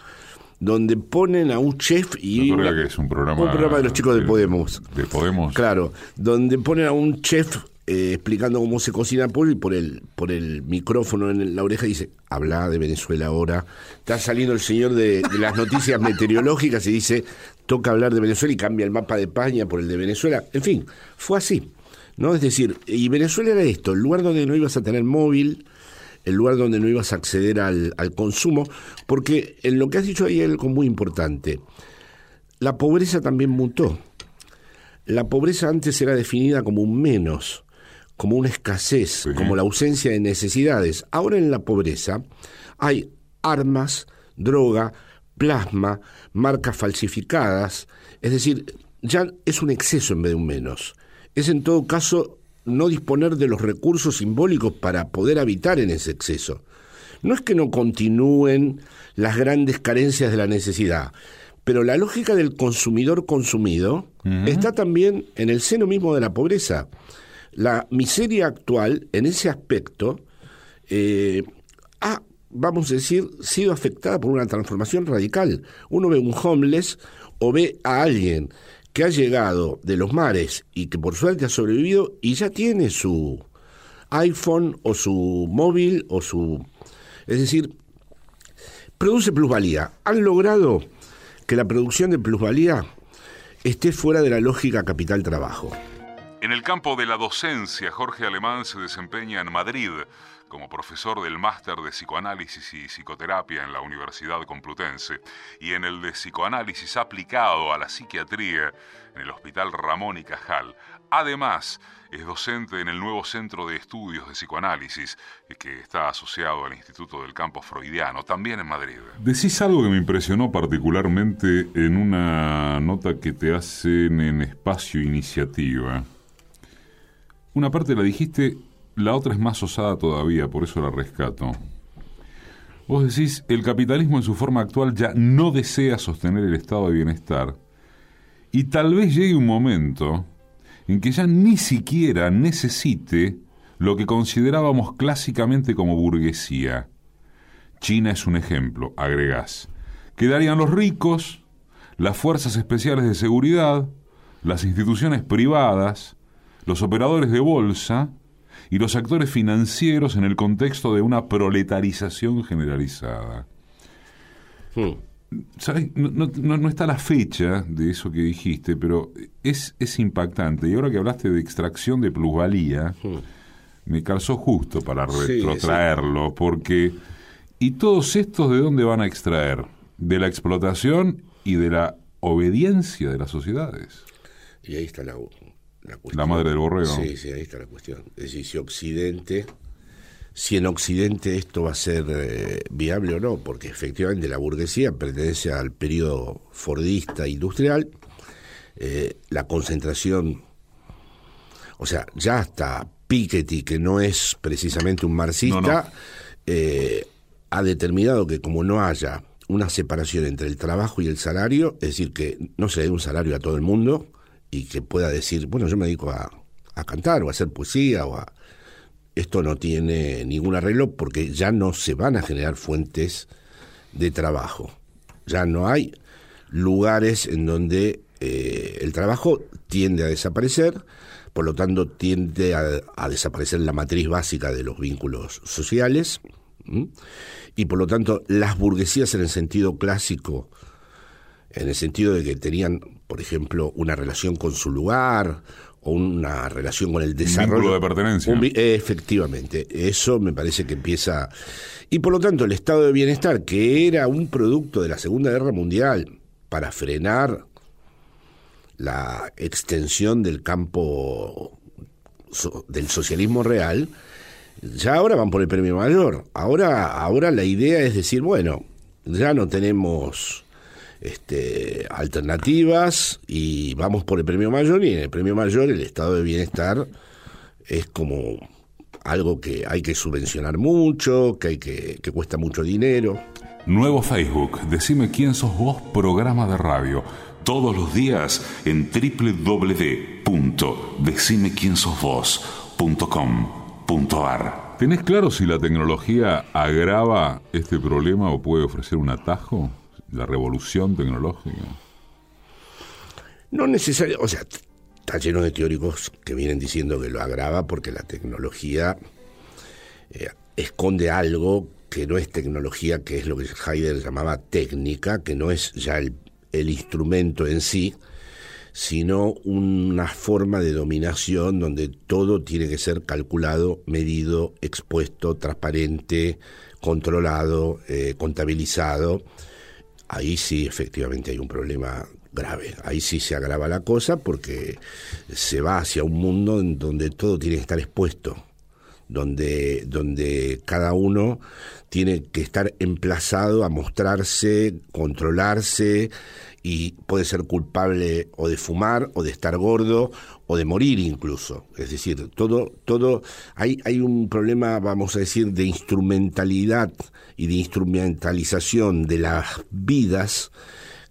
donde ponen a un chef y una- que es un programa, un programa de los chicos de Podemos. De Podemos. Claro, donde ponen a un chef eh, explicando cómo se cocina pollo y por el por el micrófono en la oreja dice, habla de Venezuela ahora. Está saliendo el señor de, de las noticias (laughs) meteorológicas y dice, toca hablar de Venezuela y cambia el mapa de España por el de Venezuela. En fin, fue así. ¿no? Es decir, y Venezuela era esto, el lugar donde no ibas a tener móvil, el lugar donde no ibas a acceder al, al consumo, porque en lo que has dicho ahí hay algo muy importante. La pobreza también mutó. La pobreza antes era definida como un menos, como una escasez, como la ausencia de necesidades. Ahora en la pobreza hay armas, droga, plasma, marcas falsificadas, es decir, ya es un exceso en vez de un menos. Es en todo caso no disponer de los recursos simbólicos para poder habitar en ese exceso. No es que no continúen las grandes carencias de la necesidad, pero la lógica del consumidor consumido está también en el seno mismo de la pobreza. La miseria actual, en ese aspecto, eh, ha, vamos a decir, sido afectada por una transformación radical. Uno ve un homeless o ve a alguien que ha llegado de los mares y que por suerte ha sobrevivido y ya tiene su iPhone o su móvil o su... Es decir, produce plusvalía. Han logrado que la producción de plusvalía esté fuera de la lógica capital-trabajo. En el campo de la docencia, Jorge Alemán se desempeña en Madrid como profesor del máster de psicoanálisis y psicoterapia en la Universidad Complutense y en el de psicoanálisis aplicado a la psiquiatría en el Hospital Ramón y Cajal. Además, es docente en el nuevo Centro de Estudios de Psicoanálisis que está asociado al Instituto del Campo Freudiano, también en Madrid. Decís algo que me impresionó particularmente en una nota que te hacen en Espacio Iniciativa. Una parte la dijiste, la otra es más osada todavía, por eso la rescato. Vos decís, el capitalismo en su forma actual ya no desea sostener el estado de bienestar y tal vez llegue un momento en que ya ni siquiera necesite lo que considerábamos clásicamente como burguesía. China es un ejemplo, agregás. Quedarían los ricos, las fuerzas especiales de seguridad, las instituciones privadas, los operadores de bolsa y los actores financieros en el contexto de una proletarización generalizada. Hmm. ¿Sabes? No, no- no- no está la fecha de eso que dijiste, pero es, es impactante. Y ahora que hablaste de extracción de plusvalía, me calzó justo para retrotraerlo, porque ¿y todos estos de dónde van a extraer? De la explotación y de la obediencia de las sociedades. Y ahí está la, la cuestión. La madre del borrego. Sí, sí, ahí está la cuestión. Es decir, si Occidente, si en Occidente esto va a ser eh, viable o no, porque efectivamente la burguesía pertenece al periodo fordista industrial, eh, la concentración, o sea, ya hasta Piketty, que no es precisamente un marxista, eh, ha determinado que como no haya una separación entre el trabajo y el salario, es decir, que no se dé un salario a todo el mundo y que pueda decir, bueno, yo me dedico a, a cantar o a hacer poesía o a... Esto no tiene ningún arreglo porque ya no se van a generar fuentes de trabajo. Ya no hay lugares en donde eh, el trabajo tiende a desaparecer, por lo tanto tiende a, desaparecer la matriz básica de los vínculos sociales y por lo tanto las burguesías en el sentido clásico, en el sentido de que tenían, por ejemplo, una relación con su lugar o una relación con el desarrollo. Vínculo de pertenencia. efectivamente, eso me parece que empieza... Y por lo tanto el estado de bienestar, que era un producto de la Segunda Guerra Mundial para frenar la extensión del campo del socialismo real, ya ahora van por el premio mayor. Ahora, ahora la idea es decir, bueno, ya no tenemos este, alternativas y vamos por el premio mayor y en el premio mayor el estado de bienestar es como algo que hay que subvencionar mucho, que hay que, que cuesta mucho dinero. Nuevo Facebook, decime quién sos vos, programa de radio. Todos los días en www.decimequiensosvos.com ¿Tenés claro si la tecnología agrava este problema o puede ofrecer un atajo? ¿La revolución tecnológica? No necesariamente, o sea, está lleno de teóricos que vienen diciendo que lo agrava porque la tecnología eh, esconde algo que no es tecnología, que es lo que Heidegger llamaba técnica, que no es ya el, el instrumento en sí, sino una forma de dominación donde todo tiene que ser calculado, medido, expuesto, transparente, controlado, eh, contabilizado. Ahí sí efectivamente hay un problema grave. Ahí sí se agrava la cosa porque se va hacia un mundo en donde todo tiene que estar expuesto, donde, donde cada uno tiene que estar emplazado a mostrarse, controlarse, y puede ser culpable o de fumar o de estar gordo o de morir incluso. Es decir, todo, todo, hay, hay un problema, vamos a decir, de instrumentalidad y de instrumentalización de las vidas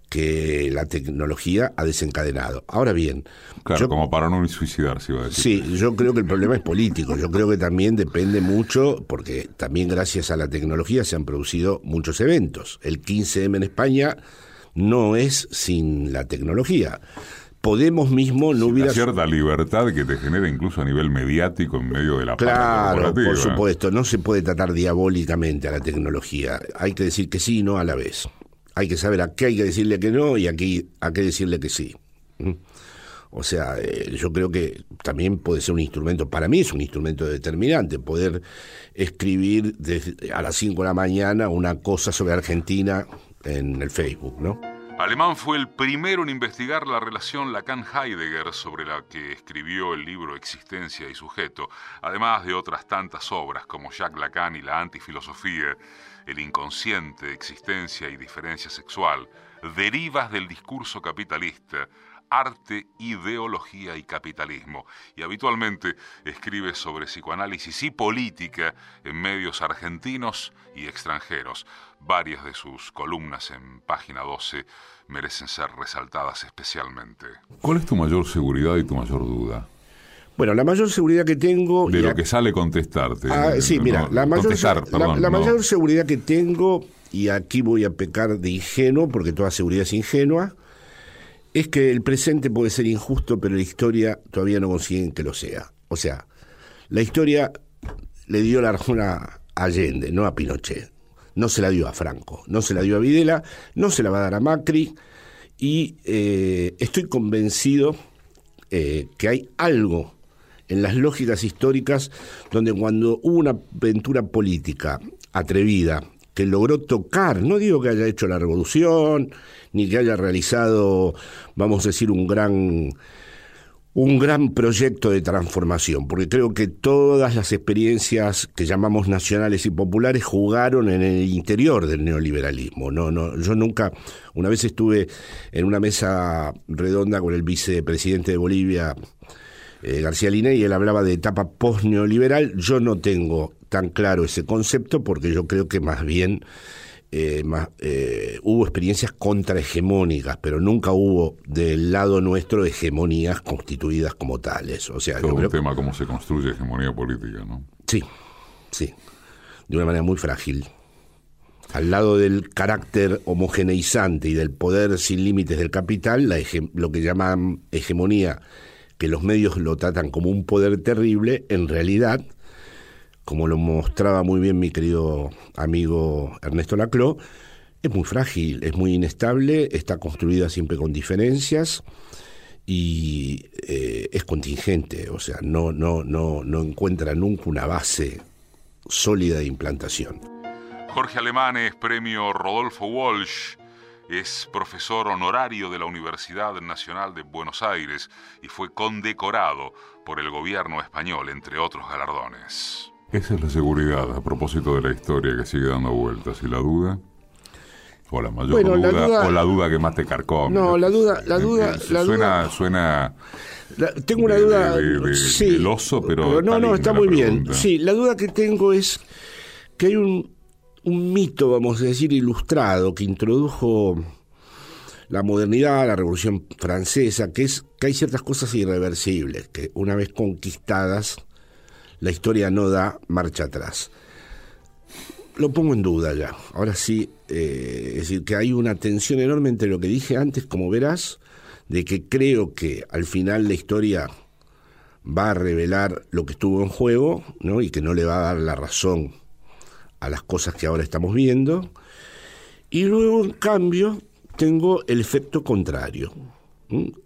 que la tecnología ha desencadenado. Ahora bien... Claro, como para no suicidarse, iba a decir. Sí, yo creo que el problema es político. Yo creo que también depende mucho, porque también gracias a la tecnología se han producido muchos eventos. El 15M en España no es sin la tecnología. Podemos mismo no hubiera... cierta libertad que te genera incluso a nivel mediático en medio de la Claro, por supuesto, no se puede tratar diabólicamente a la tecnología. Hay que decir que sí y no a la vez. Hay que saber a qué hay que decirle que no y a qué, a qué decirle que sí. ¿Mm? O sea, eh, yo creo que también puede ser un instrumento, para mí es un instrumento determinante, poder escribir a las 5 de la mañana una cosa sobre Argentina en el Facebook, ¿no? Alemán fue el primero en investigar la relación Lacan-Heidegger sobre la que escribió el libro Existencia y Sujeto, además de otras tantas obras como Jacques Lacan y la antifilosofía, El inconsciente, Existencia y Diferencia Sexual, Derivas del discurso capitalista, arte, ideología y capitalismo. Y habitualmente escribe sobre psicoanálisis y política en medios argentinos y extranjeros. Varias de sus columnas en página 12 merecen ser resaltadas especialmente. ¿Cuál es tu mayor seguridad y tu mayor duda? Bueno, la mayor seguridad que tengo... De lo que sale contestarte. Ah, sí, mira, la, mayor, la, mayor seguridad que tengo, y aquí voy a pecar de ingenuo, porque toda seguridad es ingenua, es que el presente puede ser injusto, pero la historia todavía no consiguen que lo sea. O sea, la historia le dio la (laughs) razón a Allende, no a Pinochet. No se la dio a Franco, no se la dio a Videla, no se la va a dar a Macri. Y eh, estoy convencido eh, que hay algo en las lógicas históricas donde cuando hubo una aventura política atrevida que logró tocar, no digo que haya hecho la revolución, ni que haya realizado, vamos a decir, un gran un gran proyecto de transformación, porque creo que todas las experiencias que llamamos nacionales y populares jugaron en el interior del neoliberalismo. No, no, yo nunca, una vez estuve en una mesa redonda con el vicepresidente de Bolivia, eh, García Liné, y él hablaba de etapa post-neoliberal. Yo no tengo tan claro ese concepto porque yo creo que más bien eh, eh, hubo experiencias contrahegemónicas, pero nunca hubo del lado nuestro hegemonías constituidas como tales. O sea, Todo un tema cómo se construye hegemonía política, ¿no? Sí, sí, de una manera muy frágil. Al lado del carácter homogeneizante y del poder sin límites del capital, la lo que llaman hegemonía, que los medios lo tratan como un poder terrible, en realidad como lo mostraba muy bien mi querido amigo Ernesto Laclau, es muy frágil, es muy inestable, está construida siempre con diferencias y eh, es contingente, o sea, no, no, no, no encuentra nunca una base sólida de implantación. Jorge Alemán es premio Rodolfo Walsh, es profesor honorario de la Universidad Nacional de Buenos Aires y fue condecorado por el gobierno español, entre otros galardones. Esa es la seguridad a propósito de la historia que sigue dando vueltas. ¿Y la duda? O la mayor duda, o la duda que más te carcome. No, la duda, la duda, la suena, suena. tengo una duda. sí, pero. no, no, está muy bien. Sí, la duda que tengo es que hay un, un mito, vamos a decir, ilustrado que introdujo la modernidad, la Revolución Francesa, que es que hay ciertas cosas irreversibles que una vez conquistadas la historia no da marcha atrás. Lo pongo en duda ya. Ahora sí, eh, es decir, que hay una tensión enorme entre lo que dije antes, como verás, de que creo que al final la historia va a revelar lo que estuvo en juego, ¿no? Y que no le va a dar la razón a las cosas que ahora estamos viendo. Y luego, en cambio, tengo el efecto contrario.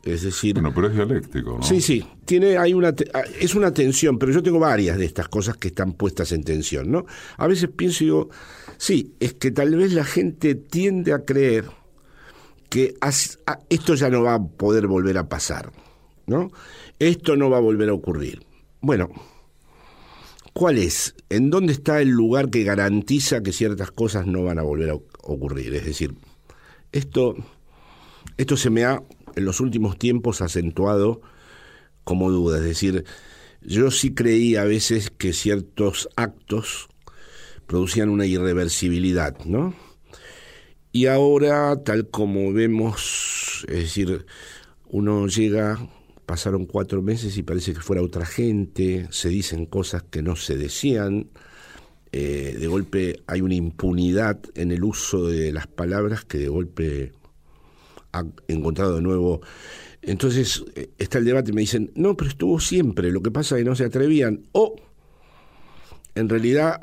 Es decir. Bueno, pero es dialéctico, ¿no? Sí, sí. Tiene, hay una, ah, es una tensión, pero yo tengo varias de estas cosas que están puestas en tensión, ¿no? A veces pienso y digo, sí, es que tal vez la gente tiende a creer que esto ya no va a poder volver a pasar, ¿no? Esto no va a volver a ocurrir. Bueno, ¿cuál es? ¿En dónde está el lugar que garantiza que ciertas cosas no van a volver a ocurrir? Es decir, esto, esto se me ha en los últimos tiempos acentuado como duda. Es decir, yo sí creí a veces que ciertos actos producían una irreversibilidad, ¿no? Y ahora, tal como vemos, es decir, uno llega, pasaron cuatro meses y parece que fuera otra gente, se dicen cosas que no se decían, eh, de golpe hay una impunidad en el uso de las palabras que de golpe ha encontrado de nuevo. Entonces eh, está el debate y me dicen, no, pero estuvo siempre, lo que pasa es que no se atrevían. O en realidad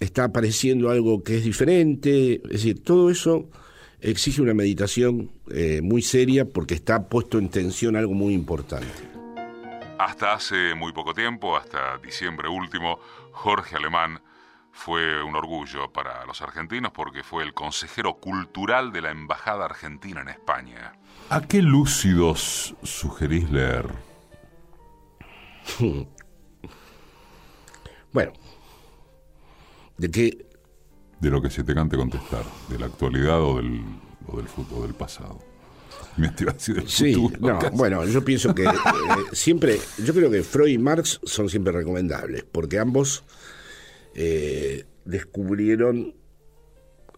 está apareciendo algo que es diferente. Es decir, todo eso exige una meditación eh, muy seria porque está puesto en tensión algo muy importante. Hasta hace muy poco tiempo, hasta diciembre último, Jorge Alemán fue un orgullo para los argentinos porque fue el consejero cultural de la Embajada Argentina en España. ¿A qué lúcidos sugerís leer? (laughs) Bueno, ¿de qué? De lo que se te cante contestar, de la actualidad o del, o del futuro, del pasado. Me del sí, no, bueno, yo pienso que eh, siempre, yo creo que Freud y Marx son siempre recomendables, porque ambos eh, descubrieron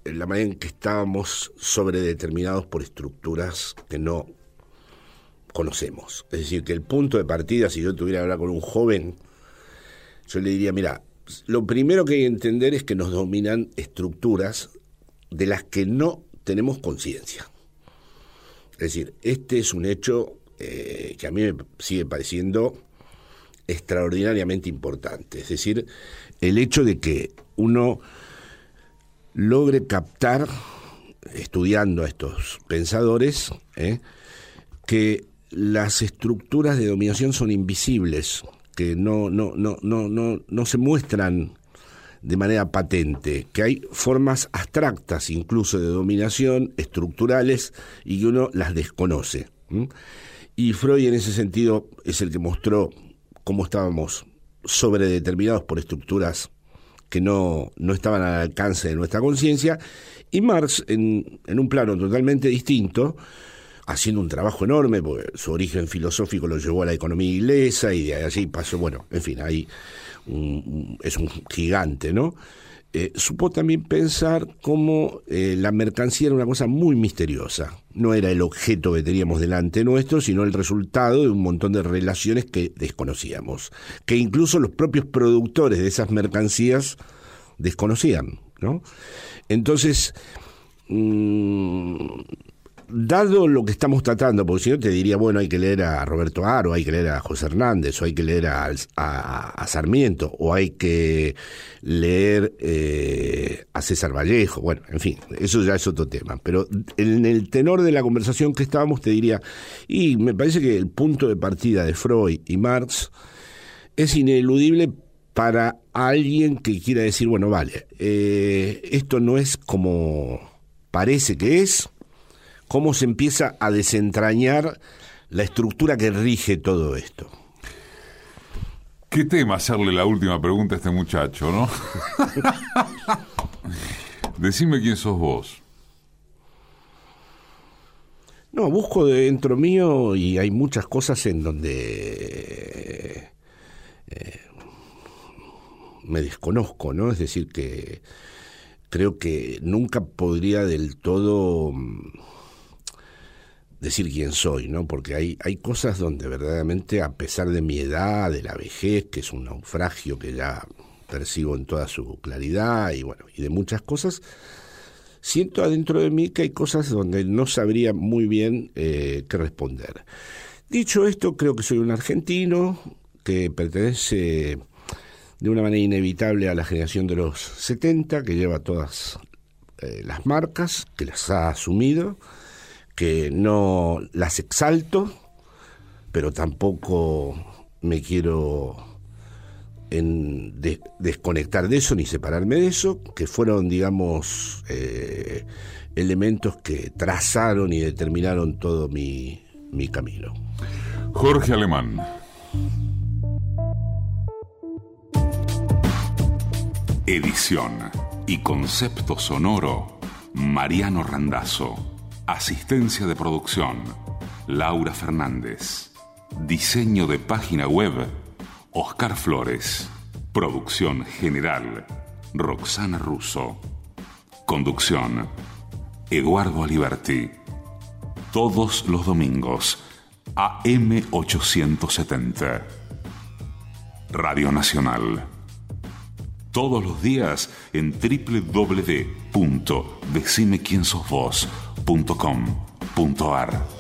la manera en que estábamos sobredeterminados por estructuras que no conocemos. Es decir, que el punto de partida, si yo tuviera que hablar con un joven, yo le diría, mira, lo primero que hay que entender es que nos dominan estructuras de las que no tenemos conciencia. Es decir, este es un hecho eh, que a mí me sigue pareciendo extraordinariamente importante. Es decir, el hecho de que uno logre captar, estudiando a estos pensadores, ¿eh? que las estructuras de dominación son invisibles, que no, no, no, no, no, no se muestran de manera patente, que hay formas abstractas incluso de dominación, estructurales, y que uno las desconoce. Y Freud en ese sentido es el que mostró cómo estábamos sobredeterminados por estructuras que no, no estaban al alcance de nuestra conciencia, y Marx, en, en un plano totalmente distinto, haciendo un trabajo enorme, porque su origen filosófico lo llevó a la economía inglesa y de allí pasó, bueno, en fin, ahí es un gigante, ¿no? Eh, supo también pensar cómo eh, la mercancía era una cosa muy misteriosa. No era el objeto que teníamos delante nuestro, sino el resultado de un montón de relaciones que desconocíamos, que incluso los propios productores de esas mercancías desconocían, ¿no? Entonces, mm, dado lo que estamos tratando, porque si no te diría, bueno, hay que leer a Roberto Aro, hay que leer a José Hernández, o hay que leer a, Sarmiento, o hay que leer eh, a César Vallejo, bueno, en fin, eso ya es otro tema. Pero en el tenor de la conversación que estábamos te diría, y me parece que el punto de partida de Freud y Marx es ineludible para alguien que quiera decir, bueno, vale, eh, esto no es como parece que es, cómo se empieza a desentrañar la estructura que rige todo esto. ¿Qué tema hacerle la última pregunta a este muchacho, no? (laughs) Decime quién sos vos. No, busco dentro mío y hay muchas cosas en donde eh, me desconozco, ¿no? Es decir, que creo que nunca podría del todo mm, decir quién soy, ¿no? Porque hay, hay cosas donde verdaderamente, a pesar de mi edad, de la vejez, que es un naufragio que ya percibo en toda su claridad y bueno, y de muchas cosas, siento adentro de mí que hay cosas donde no sabría muy bien eh, qué responder. Dicho esto, creo que soy un argentino que pertenece de una manera inevitable a la generación de los 70, que lleva todas eh, las marcas, que las ha asumido, que no las exalto, pero tampoco me quiero desconectar de eso ni separarme de eso, que fueron, digamos, eh, elementos que trazaron y determinaron todo mi, mi camino. Jorge Alemán. Edición y concepto sonoro, Mariano Randazzo. Asistencia de producción, Laura Fernández. Diseño de página web, Oscar Flores. Producción general, Roxana Russo. Conducción, Eduardo Aliberti. Todos los domingos, AM870. Radio Nacional. Todos los días en www.decimequiensosvos.com.ar